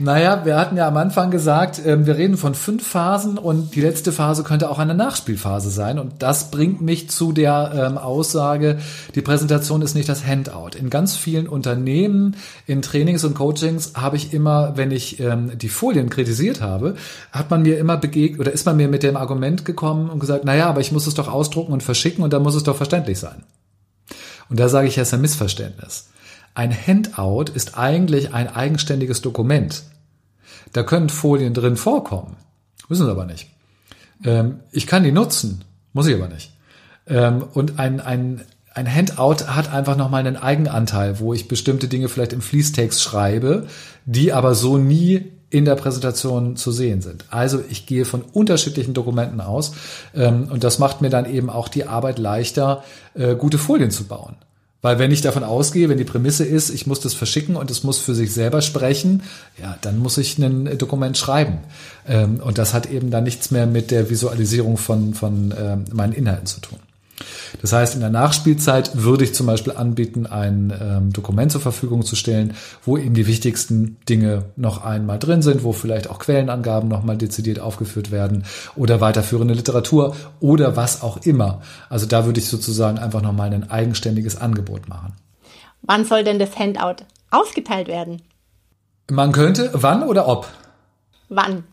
Naja, wir hatten ja am Anfang gesagt, äh, wir reden von fünf Phasen und die letzte Phase könnte auch eine Nachspielphase sein. Und das bringt mich zu der ähm, Aussage, die Präsentation ist nicht das Handout. In ganz vielen Unternehmen, in Trainings und Coachings habe ich immer, wenn ich ähm, die Folien kritisiert habe, hat man mir immer begegnet oder ist man mir mit dem Argument gekommen und gesagt, naja, aber ich muss es doch ausdrucken und verschicken und dann muss es doch verständlich sein. Und da sage ich, ja, ist ein Missverständnis. Ein Handout ist eigentlich ein eigenständiges Dokument. Da können Folien drin vorkommen. Wissen Sie aber nicht. Ähm, ich kann die nutzen, muss ich aber nicht. Ähm, und ein, ein, ein Handout hat einfach nochmal einen Eigenanteil, wo ich bestimmte Dinge vielleicht im Fließtext schreibe, die aber so nie in der Präsentation zu sehen sind. Also ich gehe von unterschiedlichen Dokumenten aus ähm, und das macht mir dann eben auch die Arbeit leichter, äh, gute Folien zu bauen. Weil wenn ich davon ausgehe, wenn die Prämisse ist, ich muss das verschicken und es muss für sich selber sprechen, ja, dann muss ich ein Dokument schreiben. Ähm, und das hat eben dann nichts mehr mit der Visualisierung von, von ähm, meinen Inhalten zu tun. Das heißt, in der Nachspielzeit würde ich zum Beispiel anbieten, ein ähm, Dokument zur Verfügung zu stellen, wo eben die wichtigsten Dinge noch einmal drin sind, wo vielleicht auch Quellenangaben nochmal dezidiert aufgeführt werden oder weiterführende Literatur oder was auch immer. Also da würde ich sozusagen einfach nochmal ein eigenständiges Angebot machen. Wann soll denn das Handout ausgeteilt werden? Man könnte, wann oder ob? Wann?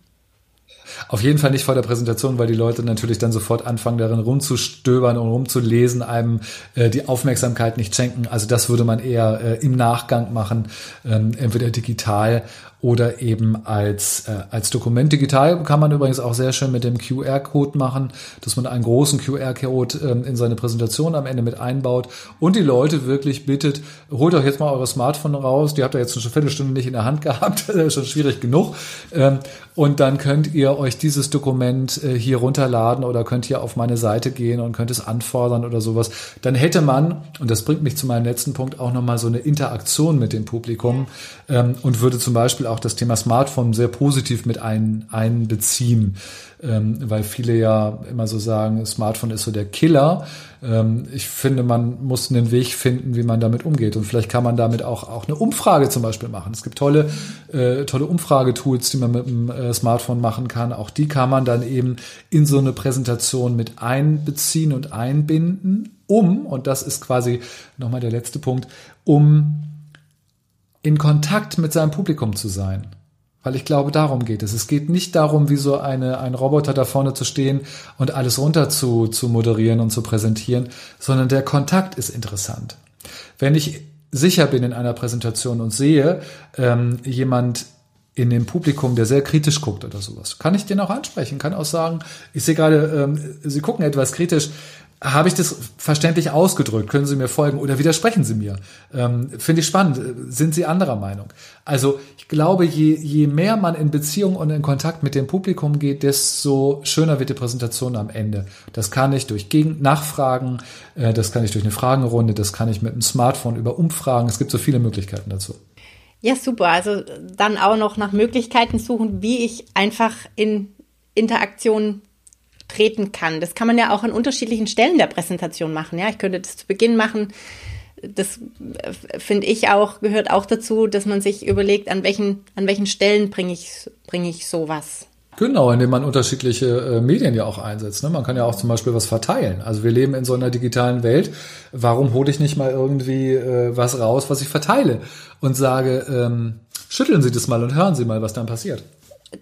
Auf jeden Fall nicht vor der Präsentation, weil die Leute natürlich dann sofort anfangen, darin rumzustöbern und rumzulesen, einem äh, die Aufmerksamkeit nicht schenken. Also das würde man eher äh, im Nachgang machen, ähm, entweder digital oder eben als, äh, als Dokument. Digital kann man übrigens auch sehr schön mit dem QR-Code machen, dass man einen großen QR-Code ähm, in seine Präsentation am Ende mit einbaut und die Leute wirklich bittet, holt euch jetzt mal eure Smartphone raus, die habt ihr jetzt schon eine Viertelstunde nicht in der Hand <laughs> gehabt, das ist schon schwierig genug. Ähm, und dann könnt ihr euch dieses Dokument äh, hier runterladen oder könnt hier auf meine Seite gehen und könnt es anfordern oder sowas. Dann hätte man, und das bringt mich zu meinem letzten Punkt, auch nochmal so eine Interaktion mit dem Publikum ähm, und würde zum Beispiel auch auch das Thema Smartphone sehr positiv mit ein, einbeziehen, ähm, weil viele ja immer so sagen, Smartphone ist so der Killer. Ähm, ich finde, man muss einen Weg finden, wie man damit umgeht. Und vielleicht kann man damit auch, auch eine Umfrage zum Beispiel machen. Es gibt tolle, äh, tolle Umfragetools, die man mit dem äh, Smartphone machen kann. Auch die kann man dann eben in so eine Präsentation mit einbeziehen und einbinden, um, und das ist quasi nochmal der letzte Punkt, um in Kontakt mit seinem Publikum zu sein. Weil ich glaube, darum geht es. Es geht nicht darum, wie so eine, ein Roboter da vorne zu stehen und alles runter zu, zu moderieren und zu präsentieren, sondern der Kontakt ist interessant. Wenn ich sicher bin in einer Präsentation und sehe, ähm, jemand in dem Publikum, der sehr kritisch guckt oder sowas, kann ich den auch ansprechen, kann auch sagen, ich sehe gerade, ähm, Sie gucken etwas kritisch, habe ich das verständlich ausgedrückt? Können Sie mir folgen oder widersprechen Sie mir? Ähm, Finde ich spannend. Sind Sie anderer Meinung? Also ich glaube, je, je mehr man in Beziehung und in Kontakt mit dem Publikum geht, desto schöner wird die Präsentation am Ende. Das kann ich durch Gegen Nachfragen, äh, das kann ich durch eine Fragenrunde, das kann ich mit einem Smartphone über Umfragen. Es gibt so viele Möglichkeiten dazu. Ja, super. Also dann auch noch nach Möglichkeiten suchen, wie ich einfach in Interaktion treten kann. Das kann man ja auch an unterschiedlichen Stellen der Präsentation machen. Ja, ich könnte das zu Beginn machen. Das äh, finde ich auch, gehört auch dazu, dass man sich überlegt, an welchen, an welchen Stellen bringe ich, bringe ich sowas. Genau, indem man unterschiedliche äh, Medien ja auch einsetzt. Ne? Man kann ja auch zum Beispiel was verteilen. Also wir leben in so einer digitalen Welt. Warum hole ich nicht mal irgendwie äh, was raus, was ich verteile und sage, ähm, schütteln Sie das mal und hören Sie mal, was dann passiert.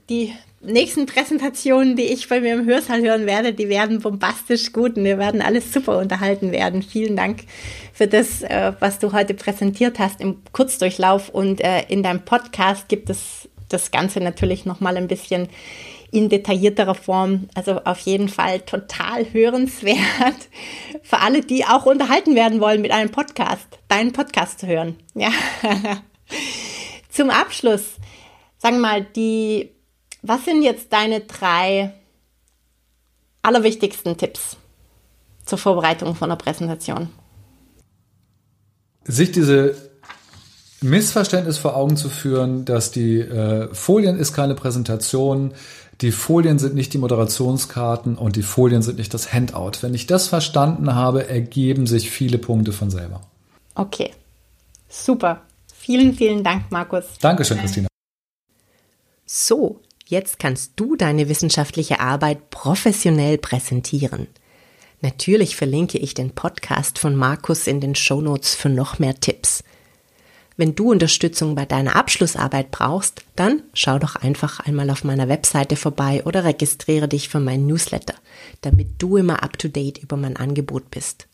Die nächsten Präsentationen, die ich bei mir im Hörsaal hören werde, die werden bombastisch gut und wir werden alles super unterhalten werden. Vielen Dank für das, äh, was du heute präsentiert hast im Kurzdurchlauf und äh, in deinem Podcast gibt es das Ganze natürlich noch mal ein bisschen in detaillierterer Form. Also auf jeden Fall total hörenswert <laughs> für alle, die auch unterhalten werden wollen mit einem Podcast, deinen Podcast zu hören. Ja. <laughs> Zum Abschluss, sagen wir mal, die was sind jetzt deine drei allerwichtigsten Tipps zur Vorbereitung von einer Präsentation? Sich diese Missverständnis vor Augen zu führen, dass die äh, Folien ist keine Präsentation, die Folien sind nicht die Moderationskarten und die Folien sind nicht das Handout. Wenn ich das verstanden habe, ergeben sich viele Punkte von selber. Okay, super. Vielen, vielen Dank, Markus. Dankeschön, Christina. So, Jetzt kannst du deine wissenschaftliche Arbeit professionell präsentieren. Natürlich verlinke ich den Podcast von Markus in den Shownotes für noch mehr Tipps. Wenn du Unterstützung bei deiner Abschlussarbeit brauchst, dann schau doch einfach einmal auf meiner Webseite vorbei oder registriere dich für meinen Newsletter, damit du immer up to date über mein Angebot bist.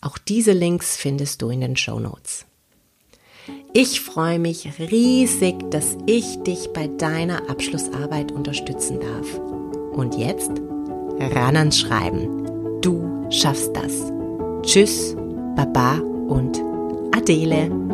Auch diese Links findest du in den Show Notes. Ich freue mich riesig, dass ich dich bei deiner Abschlussarbeit unterstützen darf. Und jetzt ran ans Schreiben. Du schaffst das. Tschüss, Baba und Adele.